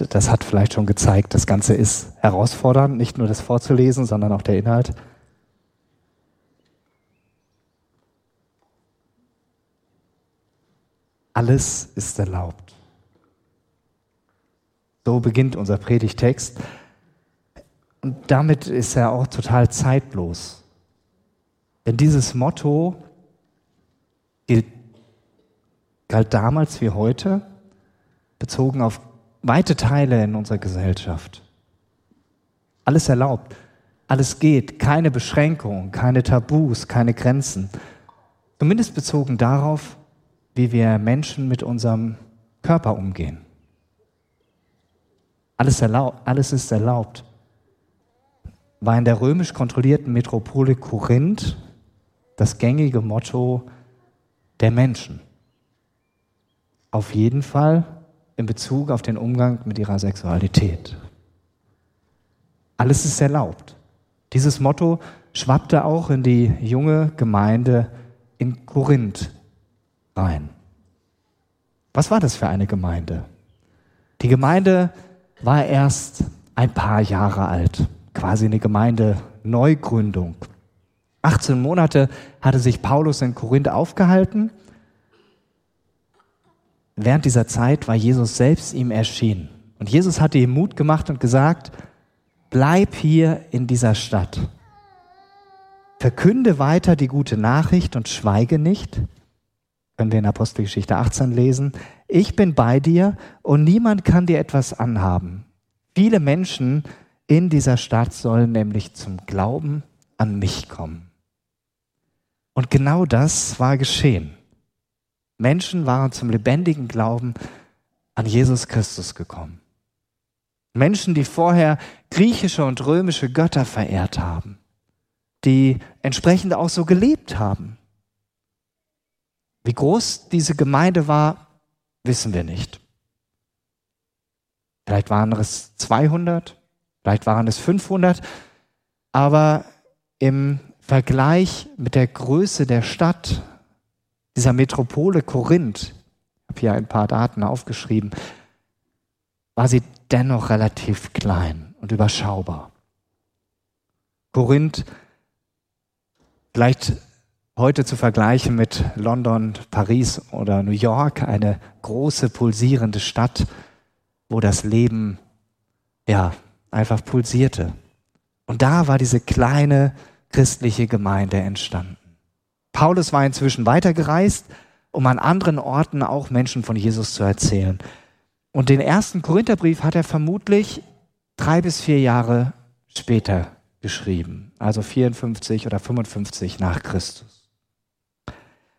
das hat vielleicht schon gezeigt, das Ganze ist herausfordernd, nicht nur das vorzulesen, sondern auch der Inhalt. Alles ist erlaubt. So beginnt unser Predigtext. Und damit ist er auch total zeitlos. Denn dieses Motto gilt, galt damals wie heute, bezogen auf weite Teile in unserer Gesellschaft. Alles erlaubt, alles geht, keine Beschränkungen, keine Tabus, keine Grenzen. Zumindest bezogen darauf, wie wir Menschen mit unserem Körper umgehen. Alles, erlaub, alles ist erlaubt. War in der römisch kontrollierten Metropole Korinth das gängige Motto der Menschen. Auf jeden Fall in Bezug auf den Umgang mit ihrer Sexualität. Alles ist erlaubt. Dieses Motto schwappte auch in die junge Gemeinde in Korinth rein. Was war das für eine Gemeinde? Die Gemeinde war erst ein paar Jahre alt, quasi eine Gemeinde-Neugründung. 18 Monate hatte sich Paulus in Korinth aufgehalten. Während dieser Zeit war Jesus selbst ihm erschienen. Und Jesus hatte ihm Mut gemacht und gesagt, bleib hier in dieser Stadt. Verkünde weiter die gute Nachricht und schweige nicht, können wir in Apostelgeschichte 18 lesen, ich bin bei dir und niemand kann dir etwas anhaben. Viele Menschen in dieser Stadt sollen nämlich zum Glauben an mich kommen. Und genau das war geschehen. Menschen waren zum lebendigen Glauben an Jesus Christus gekommen. Menschen, die vorher griechische und römische Götter verehrt haben, die entsprechend auch so gelebt haben. Wie groß diese Gemeinde war, wissen wir nicht. Vielleicht waren es 200, vielleicht waren es 500, aber im Vergleich mit der Größe der Stadt, dieser Metropole Korinth, ich habe hier ein paar Daten aufgeschrieben, war sie dennoch relativ klein und überschaubar. Korinth vielleicht heute zu vergleichen mit London, Paris oder New York, eine große pulsierende Stadt, wo das Leben ja einfach pulsierte. Und da war diese kleine christliche Gemeinde entstanden. Paulus war inzwischen weitergereist, um an anderen Orten auch Menschen von Jesus zu erzählen. Und den ersten Korintherbrief hat er vermutlich drei bis vier Jahre später geschrieben, also 54 oder 55 nach Christus.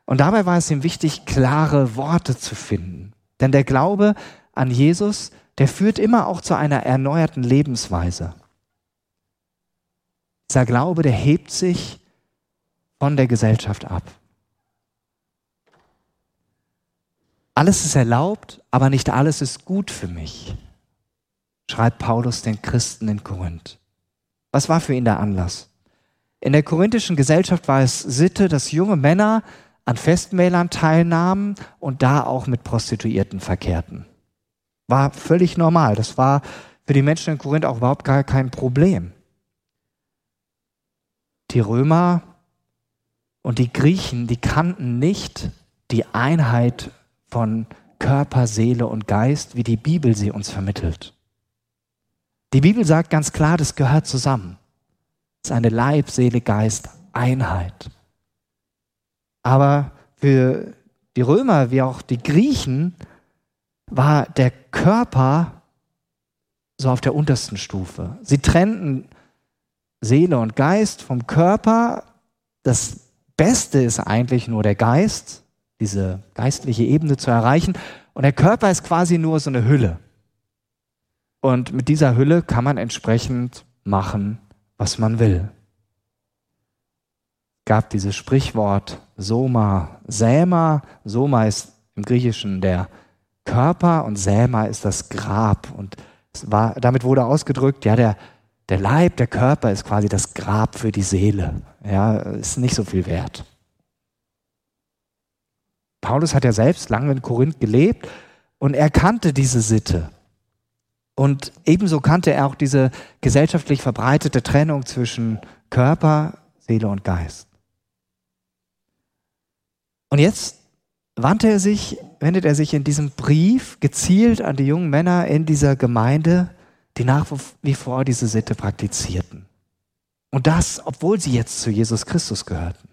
Und dabei war es ihm wichtig, klare Worte zu finden. Denn der Glaube an Jesus, der führt immer auch zu einer erneuerten Lebensweise. Dieser Glaube, der hebt sich von der Gesellschaft ab. Alles ist erlaubt, aber nicht alles ist gut für mich, schreibt Paulus den Christen in Korinth. Was war für ihn der Anlass? In der korinthischen Gesellschaft war es Sitte, dass junge Männer an Festmählern teilnahmen und da auch mit Prostituierten verkehrten. War völlig normal. Das war für die Menschen in Korinth auch überhaupt gar kein Problem. Die Römer und die Griechen, die kannten nicht die Einheit von Körper, Seele und Geist, wie die Bibel sie uns vermittelt. Die Bibel sagt ganz klar, das gehört zusammen. Es ist eine Leib, Seele, Geist, Einheit. Aber für die Römer wie auch die Griechen war der Körper so auf der untersten Stufe. Sie trennten Seele und Geist vom Körper. Das Beste ist eigentlich nur der Geist, diese geistliche Ebene zu erreichen. Und der Körper ist quasi nur so eine Hülle. Und mit dieser Hülle kann man entsprechend machen, was man will gab dieses Sprichwort Soma, Säma. Soma ist im Griechischen der Körper und Säma ist das Grab. Und war, damit wurde ausgedrückt, ja, der, der Leib, der Körper ist quasi das Grab für die Seele. Ja, ist nicht so viel wert. Paulus hat ja selbst lange in Korinth gelebt und er kannte diese Sitte. Und ebenso kannte er auch diese gesellschaftlich verbreitete Trennung zwischen Körper, Seele und Geist. Und jetzt wandte er sich, wendet er sich in diesem Brief gezielt an die jungen Männer in dieser Gemeinde, die nach wie vor diese Sitte praktizierten. Und das, obwohl sie jetzt zu Jesus Christus gehörten.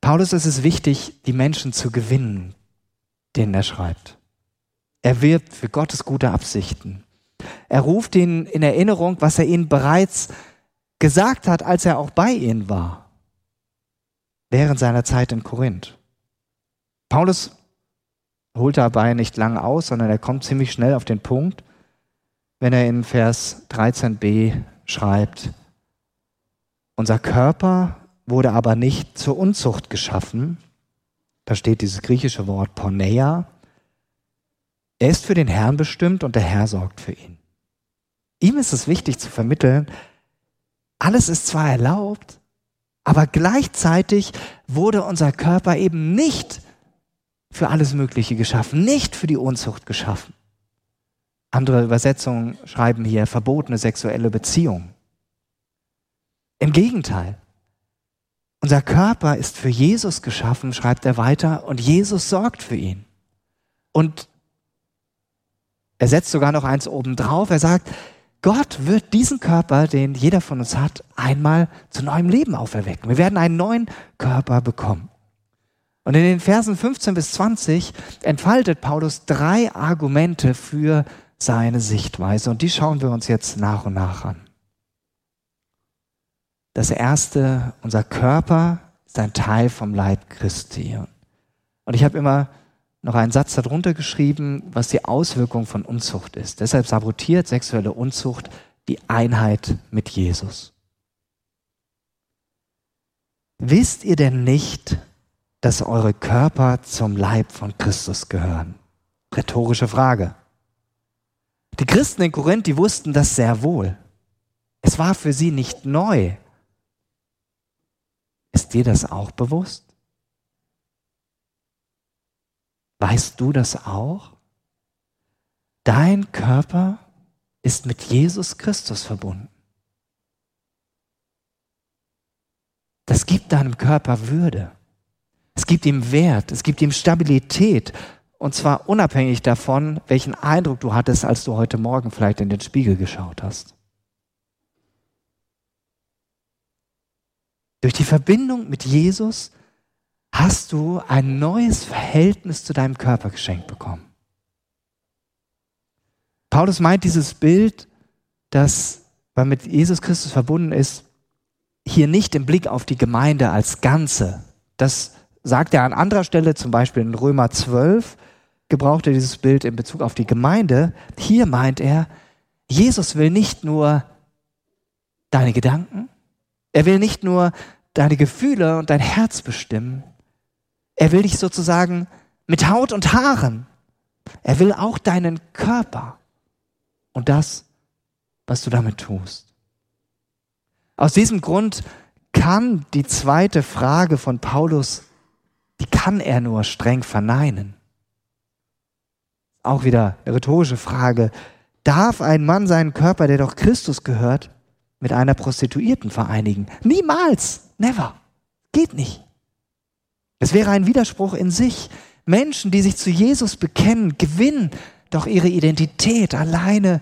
Paulus ist es wichtig, die Menschen zu gewinnen, denen er schreibt. Er wirbt für Gottes gute Absichten. Er ruft ihnen in Erinnerung, was er ihnen bereits gesagt hat, als er auch bei ihnen war, während seiner Zeit in Korinth. Paulus holt dabei nicht lang aus, sondern er kommt ziemlich schnell auf den Punkt, wenn er in Vers 13b schreibt, unser Körper wurde aber nicht zur Unzucht geschaffen, da steht dieses griechische Wort Porneia, er ist für den Herrn bestimmt und der Herr sorgt für ihn. Ihm ist es wichtig zu vermitteln, alles ist zwar erlaubt, aber gleichzeitig wurde unser Körper eben nicht für alles Mögliche geschaffen, nicht für die Unzucht geschaffen. Andere Übersetzungen schreiben hier verbotene sexuelle Beziehung. Im Gegenteil, unser Körper ist für Jesus geschaffen, schreibt er weiter, und Jesus sorgt für ihn. Und er setzt sogar noch eins oben drauf. Er sagt, Gott wird diesen Körper, den jeder von uns hat, einmal zu neuem Leben auferwecken. Wir werden einen neuen Körper bekommen. Und in den Versen 15 bis 20 entfaltet Paulus drei Argumente für seine Sichtweise. Und die schauen wir uns jetzt nach und nach an. Das erste, unser Körper ist ein Teil vom Leib Christi. Und ich habe immer noch einen Satz darunter geschrieben, was die Auswirkung von Unzucht ist. Deshalb sabotiert sexuelle Unzucht die Einheit mit Jesus. Wisst ihr denn nicht, dass eure Körper zum Leib von Christus gehören? Rhetorische Frage. Die Christen in Korinth, die wussten das sehr wohl. Es war für sie nicht neu. Ist dir das auch bewusst? Weißt du das auch? Dein Körper ist mit Jesus Christus verbunden. Das gibt deinem Körper Würde. Es gibt ihm Wert, es gibt ihm Stabilität. Und zwar unabhängig davon, welchen Eindruck du hattest, als du heute Morgen vielleicht in den Spiegel geschaut hast. Durch die Verbindung mit Jesus hast du ein neues Verhältnis zu deinem Körper geschenkt bekommen. Paulus meint dieses Bild, das weil mit Jesus Christus verbunden ist, hier nicht im Blick auf die Gemeinde als Ganze. Das sagt er an anderer Stelle, zum Beispiel in Römer 12, gebraucht er dieses Bild in Bezug auf die Gemeinde. Hier meint er, Jesus will nicht nur deine Gedanken, er will nicht nur deine Gefühle und dein Herz bestimmen, er will dich sozusagen mit Haut und Haaren. Er will auch deinen Körper und das, was du damit tust. Aus diesem Grund kann die zweite Frage von Paulus, die kann er nur streng verneinen. Auch wieder eine rhetorische Frage. Darf ein Mann seinen Körper, der doch Christus gehört, mit einer Prostituierten vereinigen? Niemals. Never. Geht nicht. Es wäre ein Widerspruch in sich. Menschen, die sich zu Jesus bekennen, gewinnen doch ihre Identität alleine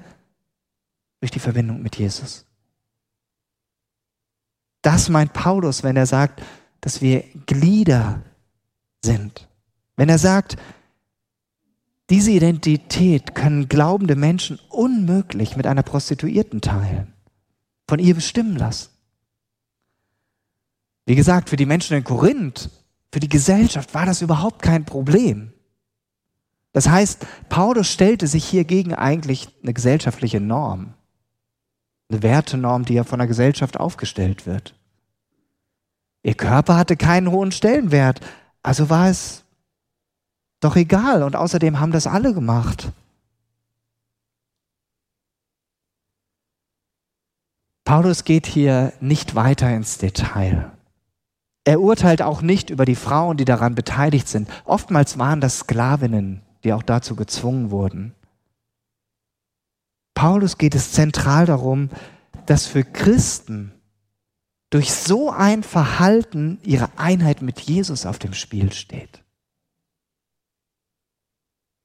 durch die Verbindung mit Jesus. Das meint Paulus, wenn er sagt, dass wir Glieder sind. Wenn er sagt, diese Identität können glaubende Menschen unmöglich mit einer Prostituierten teilen, von ihr bestimmen lassen. Wie gesagt, für die Menschen in Korinth für die Gesellschaft war das überhaupt kein Problem. Das heißt, Paulus stellte sich hier gegen eigentlich eine gesellschaftliche Norm, eine Wertenorm, die ja von der Gesellschaft aufgestellt wird. Ihr Körper hatte keinen hohen Stellenwert, also war es doch egal und außerdem haben das alle gemacht. Paulus geht hier nicht weiter ins Detail. Er urteilt auch nicht über die Frauen, die daran beteiligt sind. Oftmals waren das Sklavinnen, die auch dazu gezwungen wurden. Paulus geht es zentral darum, dass für Christen durch so ein Verhalten ihre Einheit mit Jesus auf dem Spiel steht.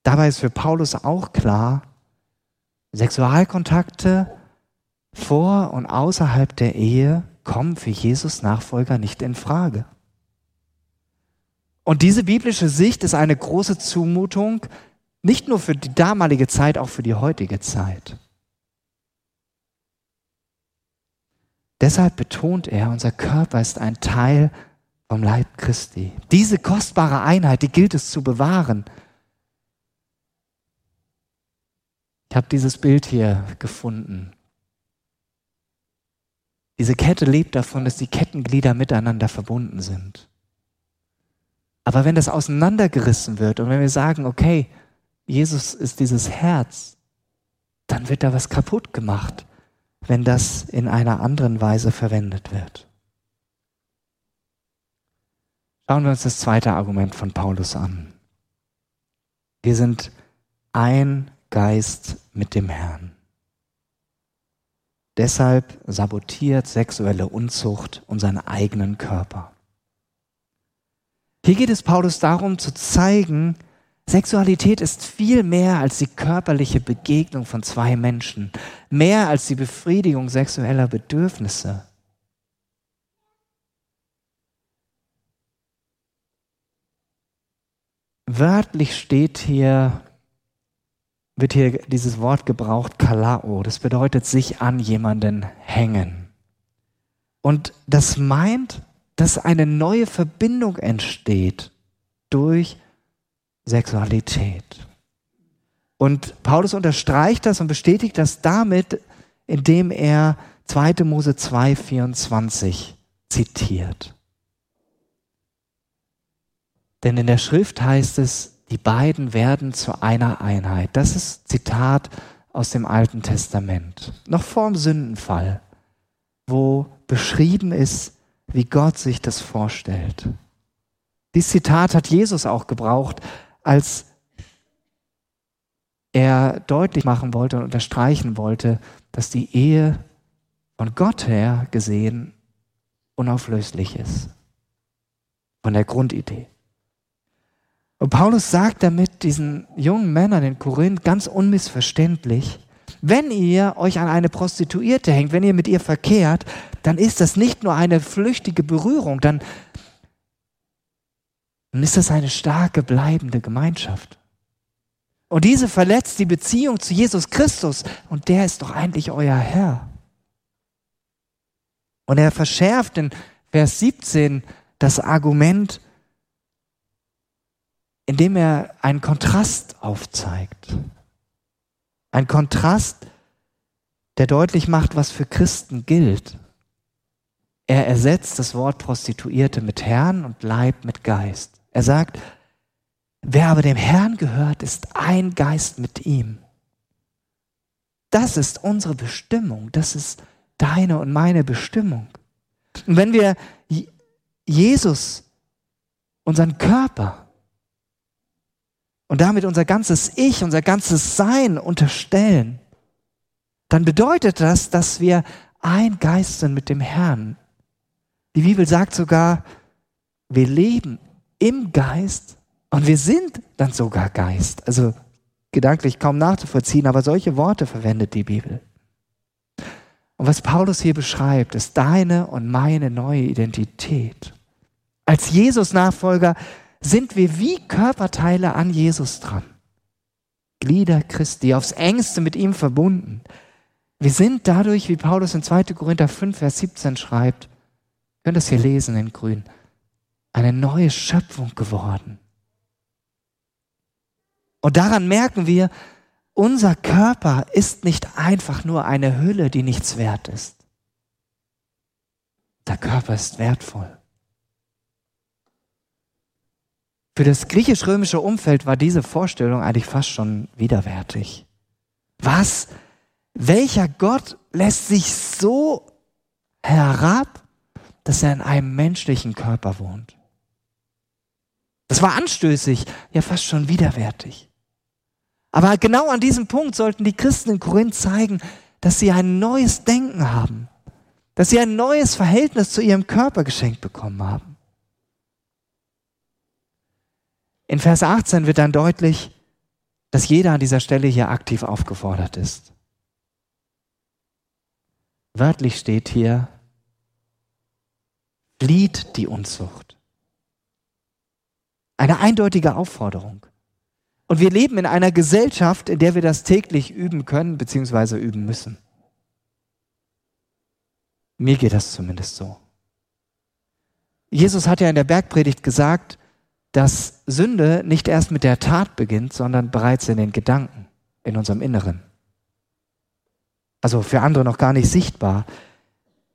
Dabei ist für Paulus auch klar, Sexualkontakte vor und außerhalb der Ehe kommen für Jesus Nachfolger nicht in Frage. Und diese biblische Sicht ist eine große Zumutung, nicht nur für die damalige Zeit, auch für die heutige Zeit. Deshalb betont er, unser Körper ist ein Teil vom Leib Christi. Diese kostbare Einheit, die gilt es zu bewahren. Ich habe dieses Bild hier gefunden. Diese Kette lebt davon, dass die Kettenglieder miteinander verbunden sind. Aber wenn das auseinandergerissen wird und wenn wir sagen, okay, Jesus ist dieses Herz, dann wird da was kaputt gemacht, wenn das in einer anderen Weise verwendet wird. Schauen wir uns das zweite Argument von Paulus an. Wir sind ein Geist mit dem Herrn. Deshalb sabotiert sexuelle Unzucht unseren eigenen Körper. Hier geht es Paulus darum zu zeigen, Sexualität ist viel mehr als die körperliche Begegnung von zwei Menschen, mehr als die Befriedigung sexueller Bedürfnisse. Wörtlich steht hier, wird hier dieses Wort gebraucht, kalao. Das bedeutet sich an jemanden hängen. Und das meint dass eine neue Verbindung entsteht durch Sexualität. Und Paulus unterstreicht das und bestätigt das damit, indem er 2. Mose 2,24 zitiert. Denn in der Schrift heißt es, die beiden werden zu einer Einheit. Das ist Zitat aus dem Alten Testament, noch vor dem Sündenfall, wo beschrieben ist, wie Gott sich das vorstellt. Dieses Zitat hat Jesus auch gebraucht, als er deutlich machen wollte und unterstreichen wollte, dass die Ehe von Gott her gesehen unauflöslich ist. Von der Grundidee. Und Paulus sagt damit diesen jungen Männern in Korinth ganz unmissverständlich, wenn ihr euch an eine Prostituierte hängt, wenn ihr mit ihr verkehrt, dann ist das nicht nur eine flüchtige Berührung, dann, dann ist das eine starke, bleibende Gemeinschaft. Und diese verletzt die Beziehung zu Jesus Christus und der ist doch eigentlich euer Herr. Und er verschärft in Vers 17 das Argument, indem er einen Kontrast aufzeigt. Ein Kontrast, der deutlich macht, was für Christen gilt. Er ersetzt das Wort Prostituierte mit Herrn und Leib mit Geist. Er sagt, wer aber dem Herrn gehört, ist ein Geist mit ihm. Das ist unsere Bestimmung. Das ist deine und meine Bestimmung. Und wenn wir Jesus, unseren Körper und damit unser ganzes Ich, unser ganzes Sein unterstellen, dann bedeutet das, dass wir ein Geist sind mit dem Herrn. Die Bibel sagt sogar, wir leben im Geist und wir sind dann sogar Geist. Also gedanklich kaum nachzuvollziehen, aber solche Worte verwendet die Bibel. Und was Paulus hier beschreibt, ist deine und meine neue Identität. Als Jesus-Nachfolger sind wir wie Körperteile an Jesus dran. Glieder Christi, aufs engste mit ihm verbunden. Wir sind dadurch, wie Paulus in 2. Korinther 5, Vers 17 schreibt, könnt das hier lesen in grün, eine neue Schöpfung geworden. Und daran merken wir, unser Körper ist nicht einfach nur eine Hülle, die nichts wert ist. Der Körper ist wertvoll. Für das griechisch-römische Umfeld war diese Vorstellung eigentlich fast schon widerwärtig. Was? Welcher Gott lässt sich so herab dass er in einem menschlichen Körper wohnt. Das war anstößig, ja fast schon widerwärtig. Aber genau an diesem Punkt sollten die Christen in Korinth zeigen, dass sie ein neues Denken haben, dass sie ein neues Verhältnis zu ihrem Körper geschenkt bekommen haben. In Vers 18 wird dann deutlich, dass jeder an dieser Stelle hier aktiv aufgefordert ist. Wörtlich steht hier, flieht die Unzucht. Eine eindeutige Aufforderung. Und wir leben in einer Gesellschaft, in der wir das täglich üben können bzw. üben müssen. Mir geht das zumindest so. Jesus hat ja in der Bergpredigt gesagt, dass Sünde nicht erst mit der Tat beginnt, sondern bereits in den Gedanken, in unserem Inneren. Also für andere noch gar nicht sichtbar.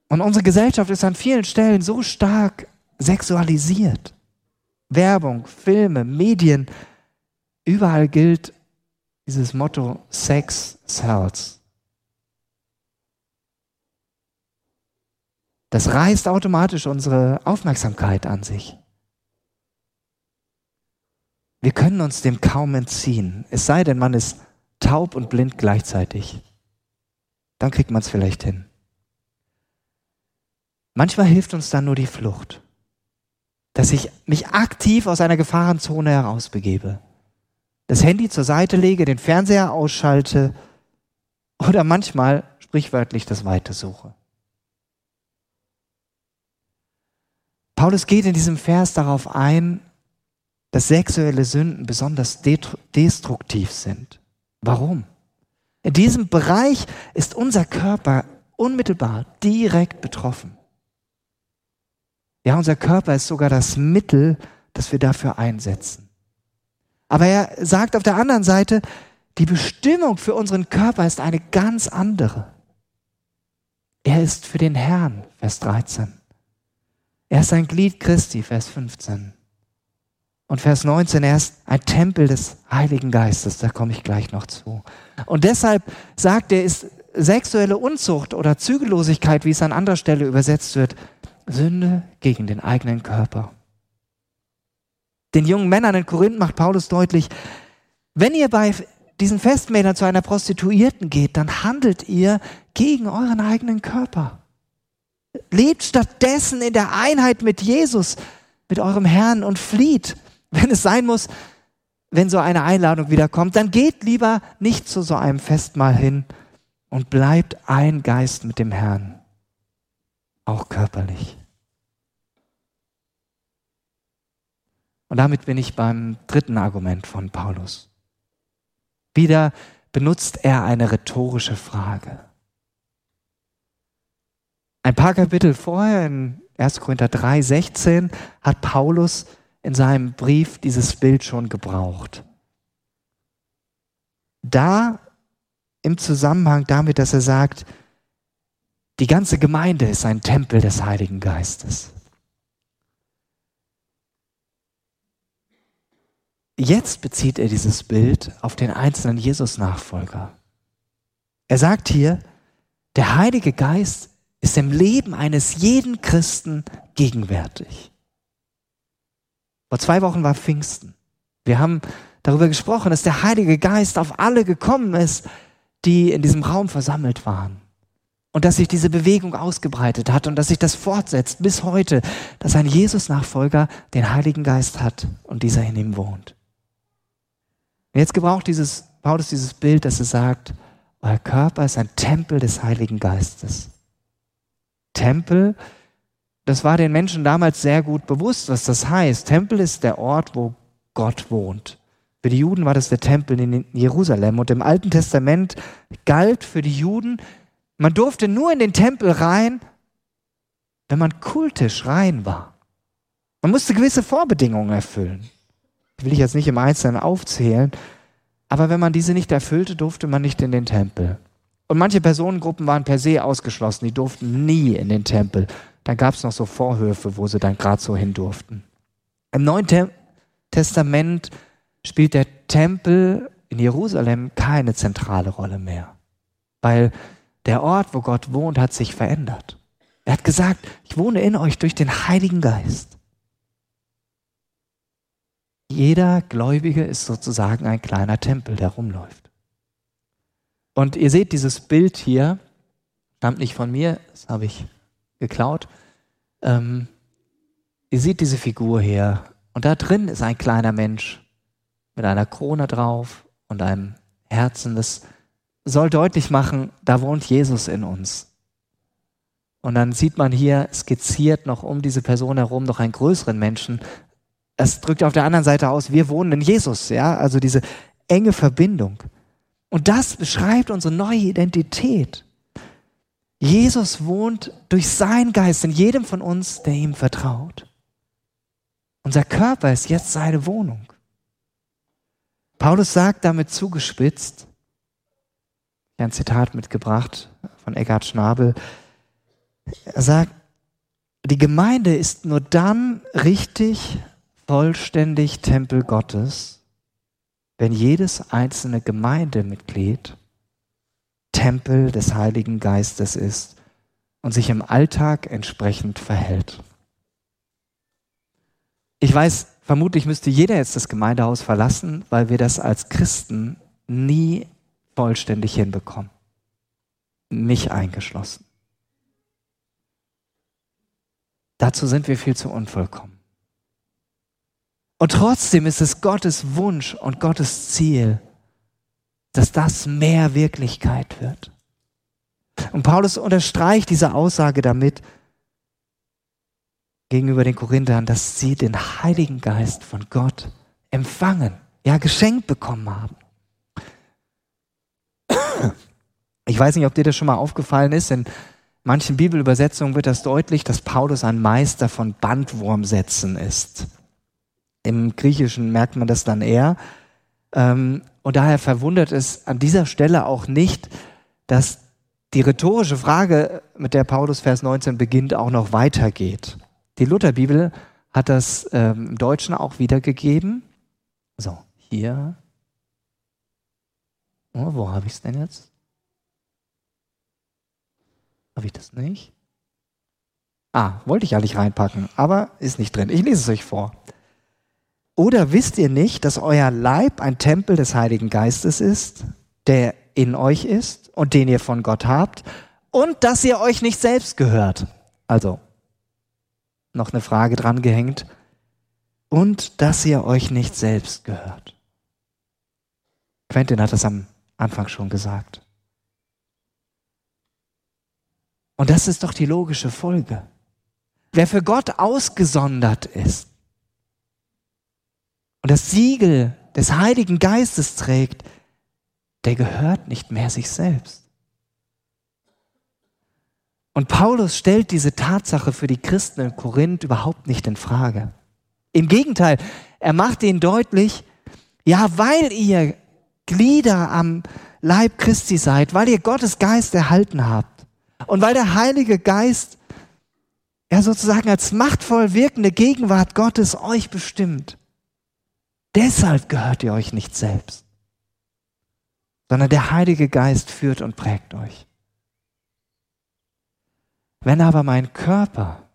Und unsere Gesellschaft ist an vielen Stellen so stark sexualisiert. Werbung, Filme, Medien, überall gilt dieses Motto Sex sells. Das reißt automatisch unsere Aufmerksamkeit an sich. Wir können uns dem kaum entziehen, es sei denn, man ist taub und blind gleichzeitig. Dann kriegt man es vielleicht hin. Manchmal hilft uns dann nur die Flucht, dass ich mich aktiv aus einer Gefahrenzone herausbegebe, das Handy zur Seite lege, den Fernseher ausschalte oder manchmal sprichwörtlich das Weite suche. Paulus geht in diesem Vers darauf ein, dass sexuelle Sünden besonders destruktiv sind. Warum? In diesem Bereich ist unser Körper unmittelbar direkt betroffen. Ja, unser Körper ist sogar das Mittel, das wir dafür einsetzen. Aber er sagt auf der anderen Seite, die Bestimmung für unseren Körper ist eine ganz andere. Er ist für den Herrn, Vers 13. Er ist ein Glied Christi, Vers 15. Und Vers 19, er ist ein Tempel des Heiligen Geistes, da komme ich gleich noch zu. Und deshalb sagt er, ist sexuelle Unzucht oder Zügellosigkeit, wie es an anderer Stelle übersetzt wird, Sünde gegen den eigenen Körper. Den jungen Männern in Korinth macht Paulus deutlich, wenn ihr bei diesen Festmählern zu einer Prostituierten geht, dann handelt ihr gegen euren eigenen Körper. Lebt stattdessen in der Einheit mit Jesus, mit eurem Herrn und flieht wenn es sein muss, wenn so eine Einladung wieder kommt, dann geht lieber nicht zu so einem Festmahl hin und bleibt ein Geist mit dem Herrn, auch körperlich. Und damit bin ich beim dritten Argument von Paulus. Wieder benutzt er eine rhetorische Frage. Ein paar Kapitel vorher, in 1. Korinther 3, 16, hat Paulus in seinem Brief dieses Bild schon gebraucht. Da im Zusammenhang damit, dass er sagt, die ganze Gemeinde ist ein Tempel des Heiligen Geistes. Jetzt bezieht er dieses Bild auf den einzelnen Jesus-Nachfolger. Er sagt hier, der Heilige Geist ist im Leben eines jeden Christen gegenwärtig. Vor zwei Wochen war Pfingsten. Wir haben darüber gesprochen, dass der Heilige Geist auf alle gekommen ist, die in diesem Raum versammelt waren. Und dass sich diese Bewegung ausgebreitet hat und dass sich das fortsetzt bis heute, dass ein Jesus-Nachfolger den Heiligen Geist hat und dieser in ihm wohnt. Und jetzt gebraucht dieses, Paulus dieses Bild, dass er sagt, euer Körper ist ein Tempel des Heiligen Geistes. Tempel das war den Menschen damals sehr gut bewusst, was das heißt. Tempel ist der Ort, wo Gott wohnt. Für die Juden war das der Tempel in Jerusalem. Und im Alten Testament galt für die Juden, man durfte nur in den Tempel rein, wenn man kultisch rein war. Man musste gewisse Vorbedingungen erfüllen. Die will ich jetzt nicht im Einzelnen aufzählen. Aber wenn man diese nicht erfüllte, durfte man nicht in den Tempel. Und manche Personengruppen waren per se ausgeschlossen, die durften nie in den Tempel. Da gab es noch so Vorhöfe, wo sie dann gerade so hin durften. Im Neuen Te Testament spielt der Tempel in Jerusalem keine zentrale Rolle mehr, weil der Ort, wo Gott wohnt, hat sich verändert. Er hat gesagt, ich wohne in euch durch den Heiligen Geist. Jeder Gläubige ist sozusagen ein kleiner Tempel, der rumläuft. Und ihr seht dieses Bild hier, stammt nicht von mir, das habe ich geklaut. Ähm, ihr seht diese Figur hier. Und da drin ist ein kleiner Mensch mit einer Krone drauf und einem Herzen. Das soll deutlich machen, da wohnt Jesus in uns. Und dann sieht man hier skizziert noch um diese Person herum noch einen größeren Menschen. Es drückt auf der anderen Seite aus, wir wohnen in Jesus, ja, also diese enge Verbindung. Und das beschreibt unsere neue Identität. Jesus wohnt durch seinen Geist in jedem von uns, der ihm vertraut. Unser Körper ist jetzt seine Wohnung. Paulus sagt damit zugespitzt, ich habe ein Zitat mitgebracht von Eckhard Schnabel, er sagt, die Gemeinde ist nur dann richtig, vollständig Tempel Gottes, wenn jedes einzelne Gemeindemitglied Tempel des Heiligen Geistes ist und sich im Alltag entsprechend verhält. Ich weiß, vermutlich müsste jeder jetzt das Gemeindehaus verlassen, weil wir das als Christen nie vollständig hinbekommen. Mich eingeschlossen. Dazu sind wir viel zu unvollkommen. Und trotzdem ist es Gottes Wunsch und Gottes Ziel, dass das mehr Wirklichkeit wird. Und Paulus unterstreicht diese Aussage damit gegenüber den Korinthern, dass sie den Heiligen Geist von Gott empfangen, ja geschenkt bekommen haben. Ich weiß nicht, ob dir das schon mal aufgefallen ist, in manchen Bibelübersetzungen wird das deutlich, dass Paulus ein Meister von Bandwurmsätzen ist. Im Griechischen merkt man das dann eher. Ähm, und daher verwundert es an dieser Stelle auch nicht, dass die rhetorische Frage, mit der Paulus Vers 19 beginnt, auch noch weitergeht. Die Lutherbibel hat das ähm, im Deutschen auch wiedergegeben. So, hier. Oh, wo habe ich es denn jetzt? Habe ich das nicht? Ah, wollte ich eigentlich reinpacken, aber ist nicht drin. Ich lese es euch vor. Oder wisst ihr nicht, dass euer Leib ein Tempel des Heiligen Geistes ist, der in euch ist und den ihr von Gott habt, und dass ihr euch nicht selbst gehört? Also, noch eine Frage dran gehängt. Und dass ihr euch nicht selbst gehört. Quentin hat das am Anfang schon gesagt. Und das ist doch die logische Folge. Wer für Gott ausgesondert ist und das Siegel des Heiligen Geistes trägt, der gehört nicht mehr sich selbst. Und Paulus stellt diese Tatsache für die Christen in Korinth überhaupt nicht in Frage. Im Gegenteil, er macht ihnen deutlich, ja, weil ihr Glieder am Leib Christi seid, weil ihr Gottes Geist erhalten habt, und weil der Heilige Geist ja sozusagen als machtvoll wirkende Gegenwart Gottes euch bestimmt, deshalb gehört ihr euch nicht selbst, sondern der Heilige Geist führt und prägt euch. Wenn aber mein Körper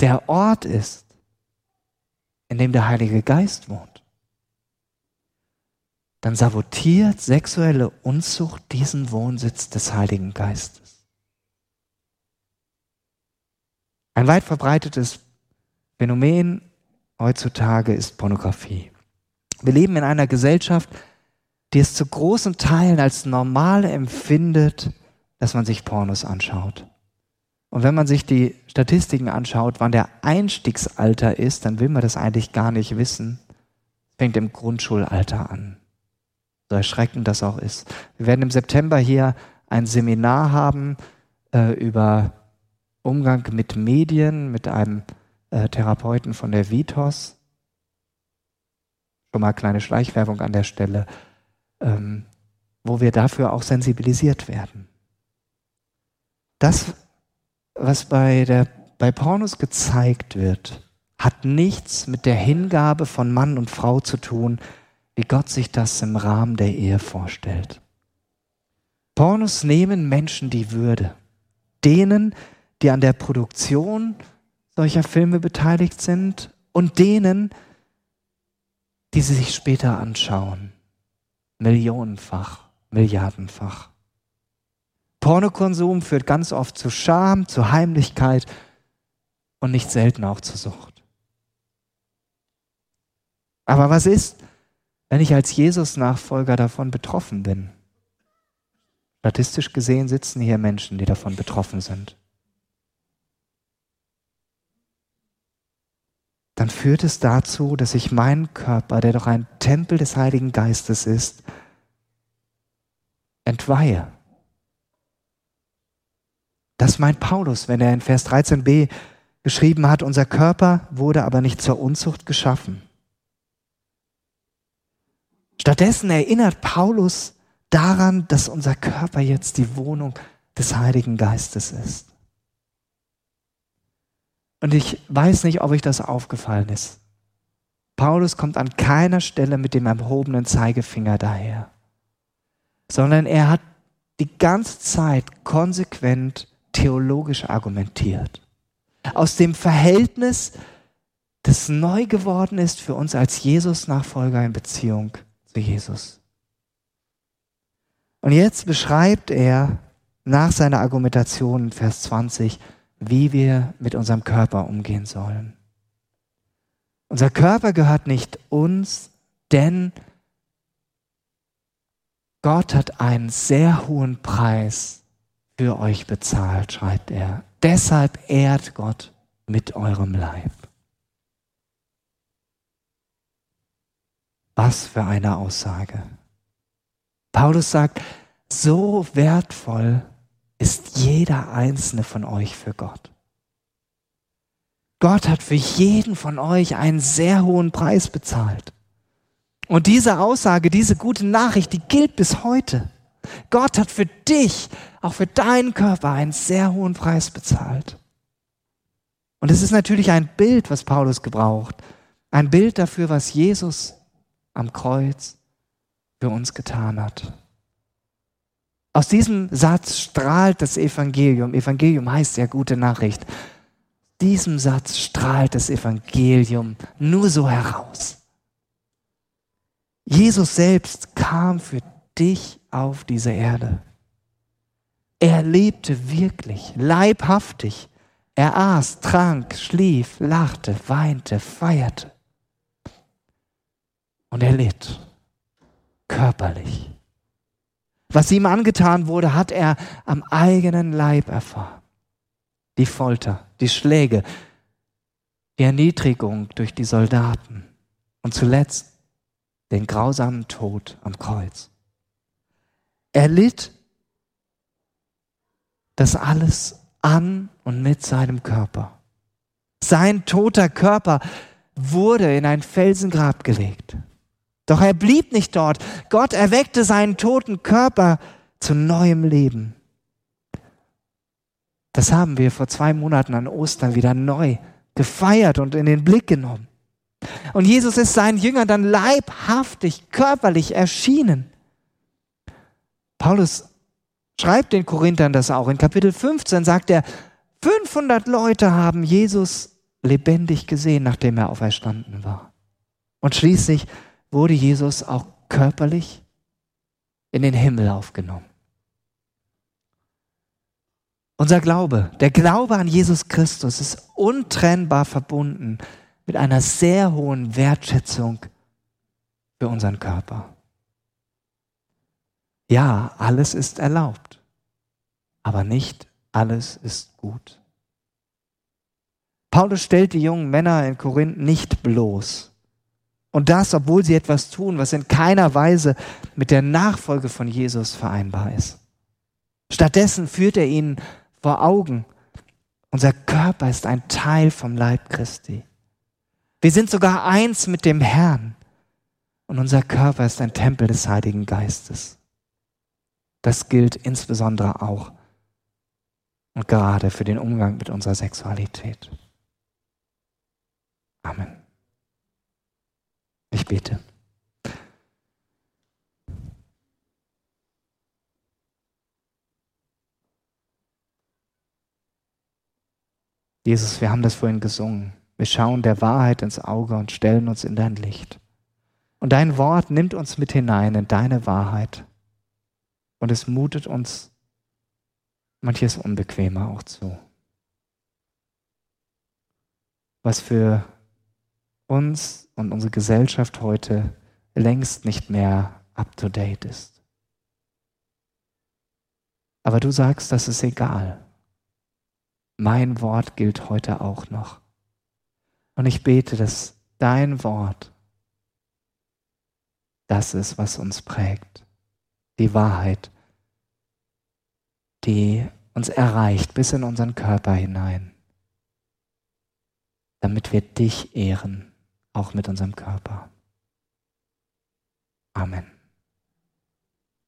der Ort ist, in dem der Heilige Geist wohnt, dann sabotiert sexuelle Unzucht diesen Wohnsitz des Heiligen Geistes. Ein weit verbreitetes Phänomen heutzutage ist Pornografie. Wir leben in einer Gesellschaft, die es zu großen Teilen als normal empfindet, dass man sich Pornos anschaut. Und wenn man sich die Statistiken anschaut, wann der Einstiegsalter ist, dann will man das eigentlich gar nicht wissen. Fängt im Grundschulalter an. So erschreckend das auch ist. Wir werden im September hier ein Seminar haben äh, über Umgang mit Medien, mit einem äh, Therapeuten von der Vitos. Schon mal kleine Schleichwerbung an der Stelle, ähm, wo wir dafür auch sensibilisiert werden. Das, was bei, der, bei Pornos gezeigt wird, hat nichts mit der Hingabe von Mann und Frau zu tun, wie Gott sich das im Rahmen der Ehe vorstellt. Pornos nehmen Menschen die Würde. Denen, die an der Produktion solcher Filme beteiligt sind und denen, die sie sich später anschauen. Millionenfach, Milliardenfach. Pornokonsum führt ganz oft zu Scham, zu Heimlichkeit und nicht selten auch zur Sucht. Aber was ist, wenn ich als Jesus-Nachfolger davon betroffen bin? Statistisch gesehen sitzen hier Menschen, die davon betroffen sind. Dann führt es dazu, dass ich meinen Körper, der doch ein Tempel des Heiligen Geistes ist, entweihe. Das meint Paulus, wenn er in Vers 13b geschrieben hat, unser Körper wurde aber nicht zur Unzucht geschaffen. Stattdessen erinnert Paulus daran, dass unser Körper jetzt die Wohnung des Heiligen Geistes ist. Und ich weiß nicht, ob euch das aufgefallen ist. Paulus kommt an keiner Stelle mit dem erhobenen Zeigefinger daher, sondern er hat die ganze Zeit konsequent theologisch argumentiert. Aus dem Verhältnis, das neu geworden ist für uns als Jesus-Nachfolger in Beziehung zu Jesus. Und jetzt beschreibt er nach seiner Argumentation in Vers 20, wie wir mit unserem Körper umgehen sollen. Unser Körper gehört nicht uns, denn Gott hat einen sehr hohen Preis für euch bezahlt, schreibt er. Deshalb ehrt Gott mit eurem Leib. Was für eine Aussage. Paulus sagt, so wertvoll ist jeder einzelne von euch für Gott. Gott hat für jeden von euch einen sehr hohen Preis bezahlt. Und diese Aussage, diese gute Nachricht, die gilt bis heute. Gott hat für dich, auch für deinen Körper, einen sehr hohen Preis bezahlt. Und es ist natürlich ein Bild, was Paulus gebraucht. Ein Bild dafür, was Jesus am Kreuz für uns getan hat. Aus diesem Satz strahlt das Evangelium. Evangelium heißt ja gute Nachricht. Diesem Satz strahlt das Evangelium nur so heraus. Jesus selbst kam für dich auf diese Erde. Er lebte wirklich, leibhaftig. Er aß, trank, schlief, lachte, weinte, feierte. Und er litt körperlich. Was ihm angetan wurde, hat er am eigenen Leib erfahren. Die Folter, die Schläge, die Erniedrigung durch die Soldaten und zuletzt den grausamen Tod am Kreuz. Er litt das alles an und mit seinem Körper. Sein toter Körper wurde in ein Felsengrab gelegt. Doch er blieb nicht dort. Gott erweckte seinen toten Körper zu neuem Leben. Das haben wir vor zwei Monaten an Ostern wieder neu gefeiert und in den Blick genommen. Und Jesus ist seinen Jüngern dann leibhaftig, körperlich erschienen. Paulus schreibt den Korinthern das auch. In Kapitel 15 sagt er, 500 Leute haben Jesus lebendig gesehen, nachdem er auferstanden war. Und schließlich wurde Jesus auch körperlich in den Himmel aufgenommen. Unser Glaube, der Glaube an Jesus Christus ist untrennbar verbunden mit einer sehr hohen Wertschätzung für unseren Körper. Ja, alles ist erlaubt, aber nicht alles ist gut. Paulus stellt die jungen Männer in Korinth nicht bloß. Und das, obwohl sie etwas tun, was in keiner Weise mit der Nachfolge von Jesus vereinbar ist. Stattdessen führt er ihnen vor Augen, unser Körper ist ein Teil vom Leib Christi. Wir sind sogar eins mit dem Herrn. Und unser Körper ist ein Tempel des Heiligen Geistes. Das gilt insbesondere auch und gerade für den Umgang mit unserer Sexualität. Amen. Ich bete. Jesus, wir haben das vorhin gesungen. Wir schauen der Wahrheit ins Auge und stellen uns in dein Licht. Und dein Wort nimmt uns mit hinein in deine Wahrheit. Und es mutet uns manches Unbequemer auch zu. Was für uns und unsere Gesellschaft heute längst nicht mehr up-to-date ist. Aber du sagst, das ist egal. Mein Wort gilt heute auch noch. Und ich bete, dass dein Wort das ist, was uns prägt. Die Wahrheit, die uns erreicht bis in unseren Körper hinein, damit wir dich ehren, auch mit unserem Körper. Amen.